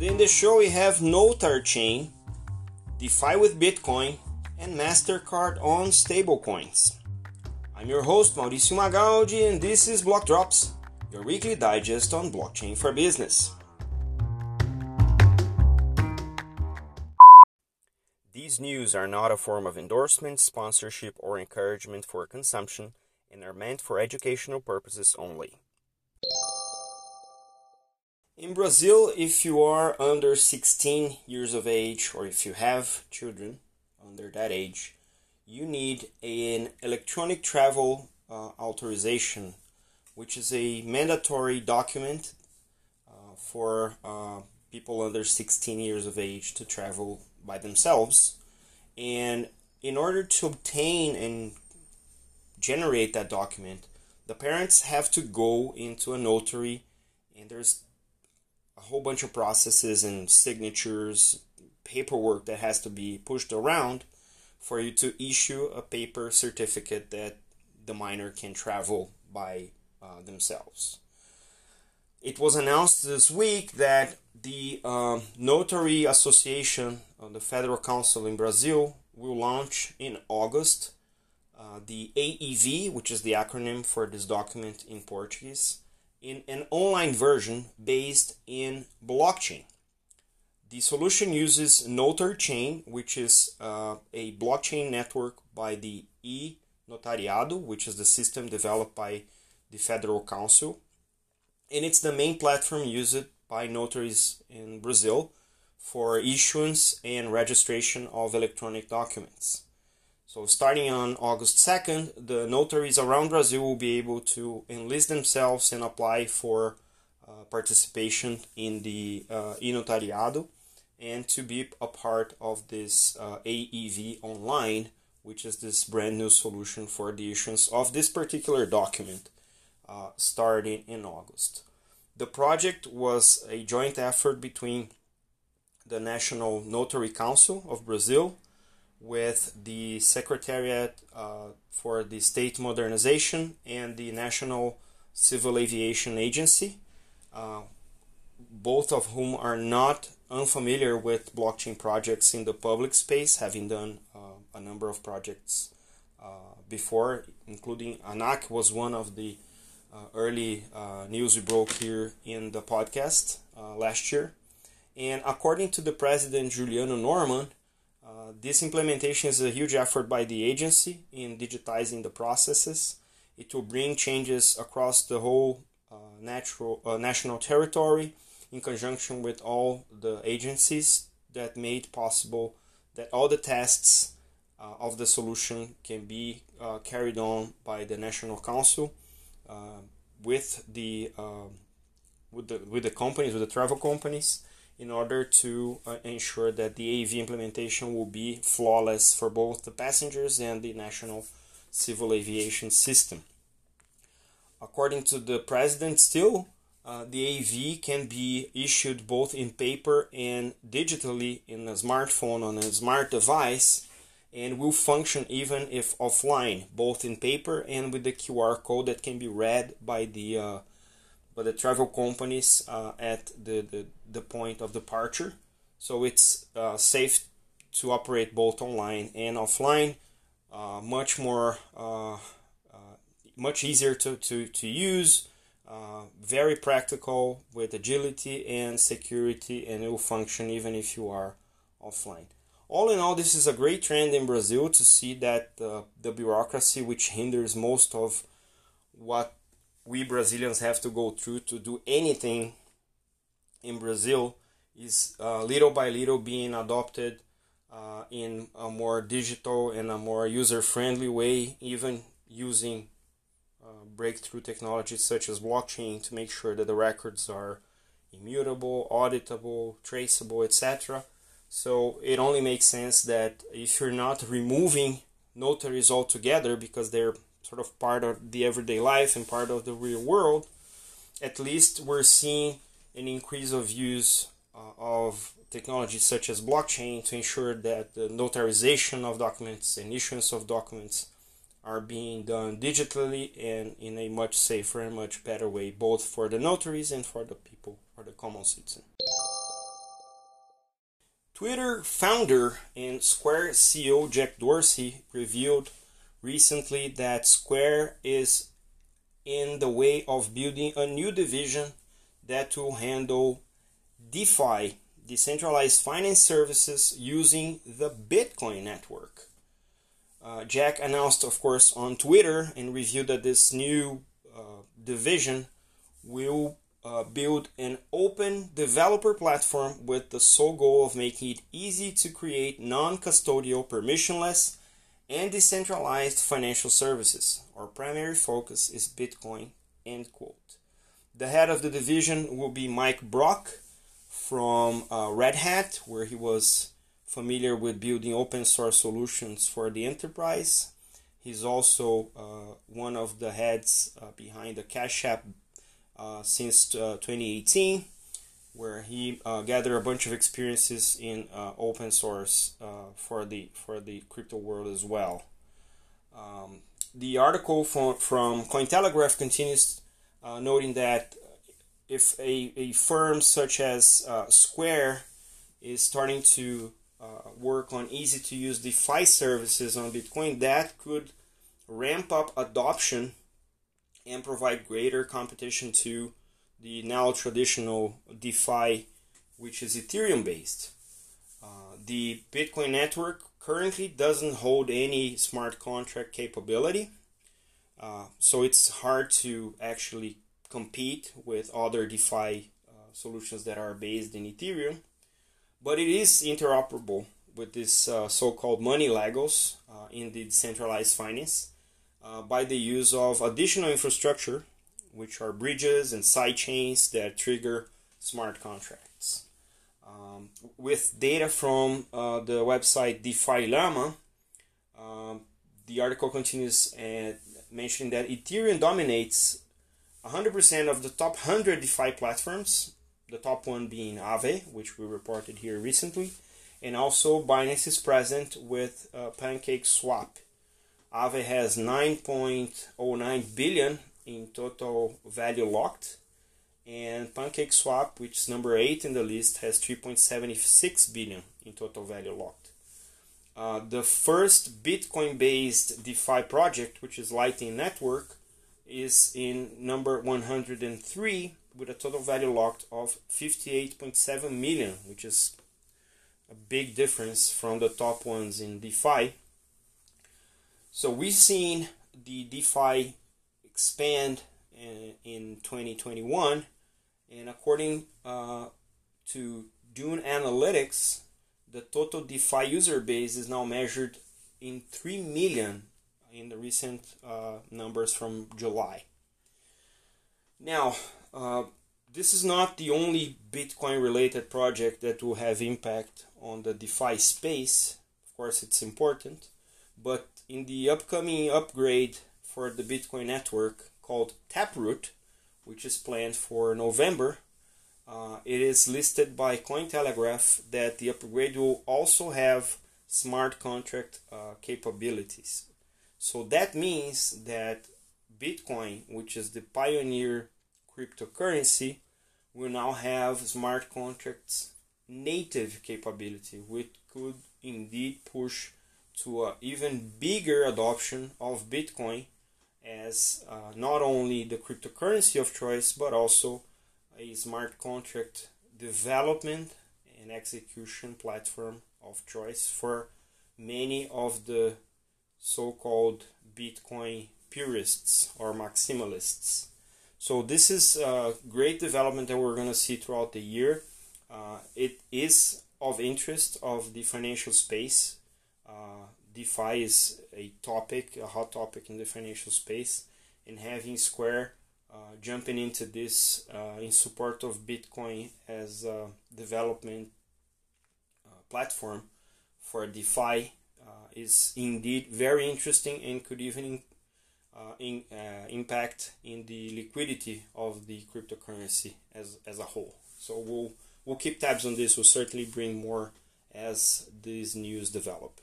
In the show we have Notar Chain, DeFi with Bitcoin, and MasterCard on stablecoins. I'm your host Mauricio Magaldi and this is Block Drops, your weekly digest on blockchain for business. These news are not a form of endorsement, sponsorship, or encouragement for consumption and are meant for educational purposes only. In Brazil, if you are under 16 years of age or if you have children under that age, you need an electronic travel uh, authorization, which is a mandatory document uh, for uh, people under 16 years of age to travel by themselves. And in order to obtain and generate that document, the parents have to go into a notary, and there's a whole bunch of processes and signatures, paperwork that has to be pushed around for you to issue a paper certificate that the minor can travel by uh, themselves. It was announced this week that the um, Notary Association of the Federal Council in Brazil will launch in August uh, the AEV, which is the acronym for this document in Portuguese, in an online version based in blockchain. The solution uses Notar Chain, which is uh, a blockchain network by the e Notariado, which is the system developed by the Federal Council. And it's the main platform used by notaries in Brazil for issuance and registration of electronic documents. So, starting on August 2nd, the notaries around Brazil will be able to enlist themselves and apply for uh, participation in the uh, e-notariado and to be a part of this uh, AEV online, which is this brand new solution for the issuance of this particular document uh, starting in August. The project was a joint effort between the National Notary Council of Brazil with the Secretariat uh, for the State Modernization and the National Civil Aviation Agency, uh, both of whom are not unfamiliar with blockchain projects in the public space, having done uh, a number of projects uh, before, including ANAC was one of the uh, early uh, news we broke here in the podcast last year. And according to the president Juliano Noman, uh, this implementation is a huge effort by the agency in digitizing the processes. It will bring changes across the whole uh, natural, uh, national territory in conjunction with all the agencies that made possible that all the tests uh, of the solution can be uh, carried on by the National Council with the with the with the companies with the travel companies in order to uh, ensure that the AV implementation will be flawless for both the passengers and the national civil aviation system. According to the president, still, uh, the AV can be issued both in paper and digitally in a smartphone on a smart device and will function even if offline, both in paper and with the QR code that can be read by the uh, but the travel companies uh, at the, the, the point of departure. So it's uh, safe to operate both online and offline. Uh, much more, uh, uh, much easier to, to, to use. Uh, very practical with agility and security, and it will function even if you are offline. All in all, this is a great trend in Brazil to see that the bureaucracy, which hinders most of what we Brazilians have to go through to do anything in Brazil is uh, little by little being adopted uh, in a more digital and a more user friendly way, even using uh, breakthrough technologies such as blockchain to make sure that the records are immutable, auditable, traceable, etc. So it only makes sense that if you're not removing notaries altogether because they're sort of part of the everyday life and part of the real world, at least we're seeing an increase of use uh, of technologies such as blockchain to ensure that the notarization of documents and issuance of documents are being done digitally and in a much safer and much better way, both for the notaries and for the people, for the common citizen. Twitter founder and Square CEO Jack Dorsey revealed recently that Square is in the way of building a new division that will handle DeFi, decentralized finance services, using the Bitcoin network. Uh, Jack announced, of course, on Twitter and revealed that this new uh, division will uh, build an open developer platform with the sole goal of making it easy to create non custodial, permissionless, and decentralized financial services. Our primary focus is Bitcoin. End quote. The head of the division will be Mike Brock from uh, Red Hat, where he was familiar with building open source solutions for the enterprise. He's also uh, one of the heads uh, behind the Cash App uh, since uh, 2018, where he uh, gathered a bunch of experiences in uh, open source for the for the crypto world as well. Um, the article from, from Cointelegraph continues noting that if a, a firm such as Square is starting to uh, work on easy to use DeFi services on Bitcoin, that could ramp up adoption and provide greater competition to the now traditional DeFi, which is Ethereum based. Uh, the Bitcoin network currently doesn't hold any smart contract capability, uh, so it's hard to actually compete with other DeFi uh, solutions that are based in Ethereum but it is interoperable with this uh, so-called money Legos uh, in the decentralized finance uh, by the use of additional infrastructure, which are bridges and sidechains that trigger smart contracts. Um, with data from uh, the website DeFi Llama, um, the article continues uh, mentioning that Ethereum dominates 100% of the top 100 DeFi platforms the top one being Aave, which we reported here recently, and also Binance is present with uh, Pancake Swap. Aave has 9.09 billion in total value locked, and Pancake Swap, which is number 8 in the list, has 3.76 billion in total value locked. Uh, the first Bitcoin based DeFi project, which is Lightning Network, is in number 103 with a total value locked of 58.7 million, which is a big difference from the top ones in DeFi. So we've seen the DeFi expand in, in 2021, and according uh, to Dune Analytics, the total DeFi user base is now measured in 3 million in the recent uh, numbers from July. Now, uh, this is not the only Bitcoin related project that will have impact on the DeFi space. Of course, it's important, but in the upcoming upgrade for the Bitcoin network called Taproot, which is planned for November, uh, it is listed by Cointelegraph that the upgrade will also have smart contract uh, capabilities. So that means that Bitcoin, which is the pioneer cryptocurrency will now have smart contracts native capability, which could indeed push to an even bigger adoption of Bitcoin as uh, not only the cryptocurrency of choice but also a smart contract development and execution platform of choice for many of the so called Bitcoin purists or maximalists. So this is a great development that we're going to see throughout the year. Uh, it is of interest of the financial space. Uh, DeFi is a topic, a hot topic in the financial space, and having Square uh, jumping into this uh, in support of Bitcoin as a development uh, platform for DeFi uh, is indeed very interesting and could even uh, in, uh, impact in the liquidity of the cryptocurrency as, as a whole. So we'll we'll keep tabs on this. We'll certainly bring more as these news develop.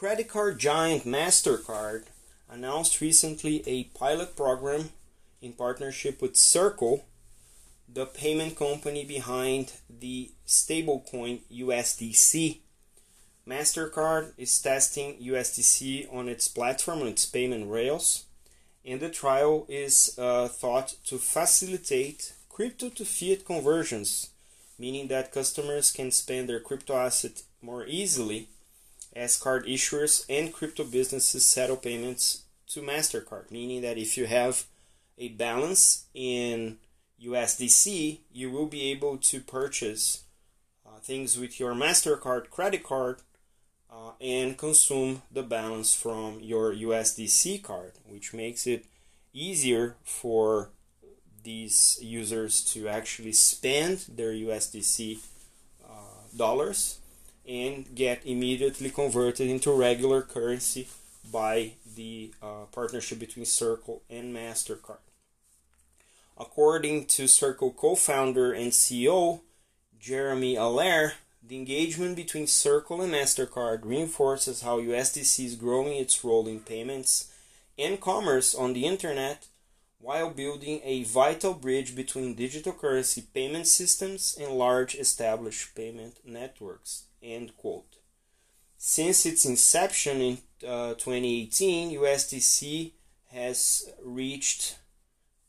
Credit card giant MasterCard announced recently a pilot program in partnership with Circle the payment company behind the stablecoin USDC. MasterCard is testing USDC on its platform, on its payment rails, and the trial is uh, thought to facilitate crypto to fiat conversions, meaning that customers can spend their crypto asset more easily as card issuers and crypto businesses settle payments to MasterCard, meaning that if you have a balance in USDC, you will be able to purchase uh, things with your MasterCard credit card uh, and consume the balance from your USDC card, which makes it easier for these users to actually spend their USDC uh, dollars and get immediately converted into regular currency by the uh, partnership between Circle and MasterCard. According to Circle co founder and CEO Jeremy Allaire, the engagement between Circle and MasterCard reinforces how USDC is growing its role in payments and commerce on the internet while building a vital bridge between digital currency payment systems and large established payment networks. End quote. Since its inception in uh, 2018, USDC has reached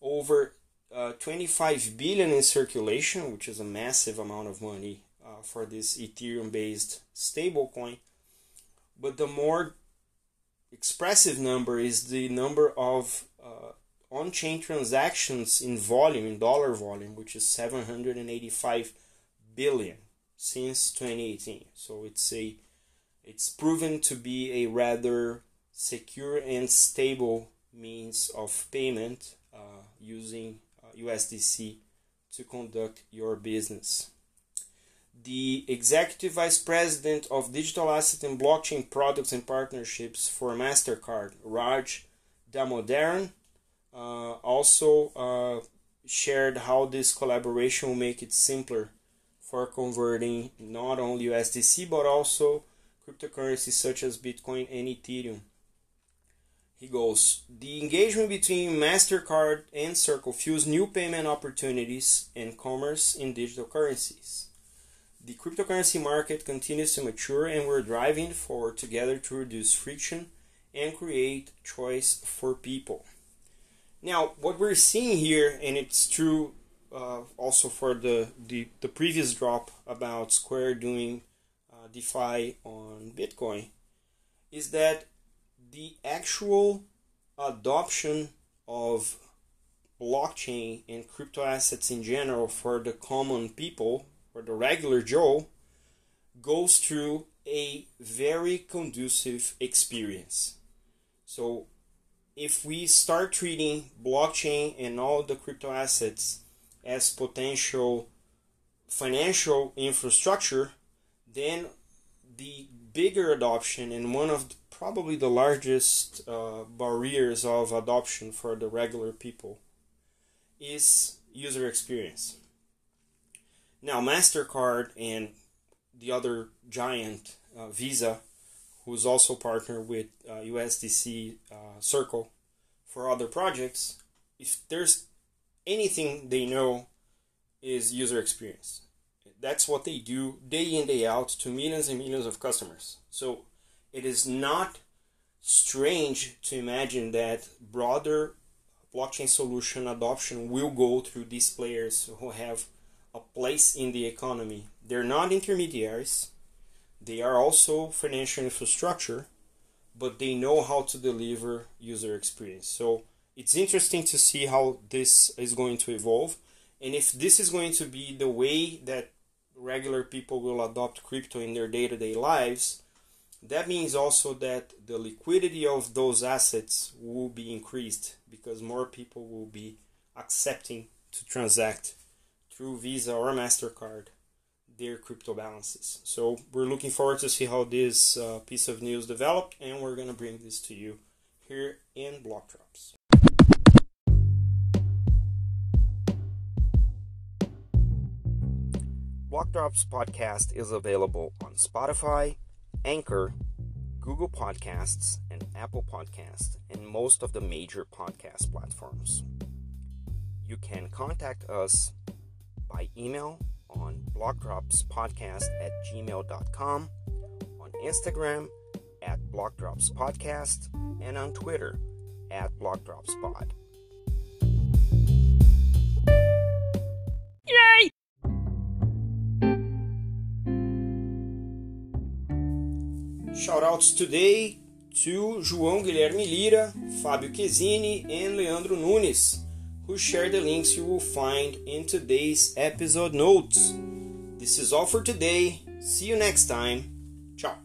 over uh, 25 billion in circulation, which is a massive amount of money uh, for this Ethereum-based stablecoin. But the more expressive number is the number of uh, on-chain transactions in volume, in dollar volume, which is 785 billion since 2018. So it's a it's proven to be a rather secure and stable means of payment uh, using uh, USDC to conduct your business. The Executive Vice President of Digital Asset and Blockchain Products and Partnerships for MasterCard, Raj Damodaran, uh, also uh, shared how this collaboration will make it simpler for converting not only USDC but also cryptocurrencies such as Bitcoin and Ethereum. He goes, the engagement between MasterCard and Circle fuels new payment opportunities and commerce in digital currencies. The cryptocurrency market continues to mature and we're driving forward together to reduce friction and create choice for people. Now, what we're seeing here, and it's true uh, also for the, the, the previous drop about Square doing uh, DeFi on Bitcoin, is that the actual adoption of blockchain and crypto assets in general for the common people or the regular Joe goes through a very conducive experience. So if we start treating blockchain and all the crypto assets as potential financial infrastructure, then the bigger adoption and one of the, probably the largest uh, barriers of adoption for the regular people is user experience. Now, MasterCard and the other giant, uh, Visa, who's also partnered with uh, USDC uh, Circle for other projects, if there's anything they know is user experience. That's what they do day in, day out to millions and millions of customers. So it is not strange to imagine that broader blockchain solution adoption will go through these players who have a place in the economy. They're not intermediaries, they are also financial infrastructure, but they know how to deliver user experience. So it's interesting to see how this is going to evolve and if this is going to be the way that regular people will adopt crypto in their day-to-day lives that means also that the liquidity of those assets will be increased because more people will be accepting to transact through Visa or MasterCard their crypto balances. So we're looking forward to see how this uh, piece of news developed and we're going to bring this to you here in Block Drops. Block Drops podcast is available on Spotify, Anchor, Google Podcasts, and Apple Podcasts, and most of the major podcast platforms. You can contact us by email on blockdropspodcast at gmail.com, on Instagram at blockdropspodcast, and on Twitter at blockdropspod. Yay! Shoutouts today to João Guilherme Lira, Fábio Chesini, and Leandro Nunes, who share the links you will find in today's episode notes. This is all for today. See you next time. Ciao.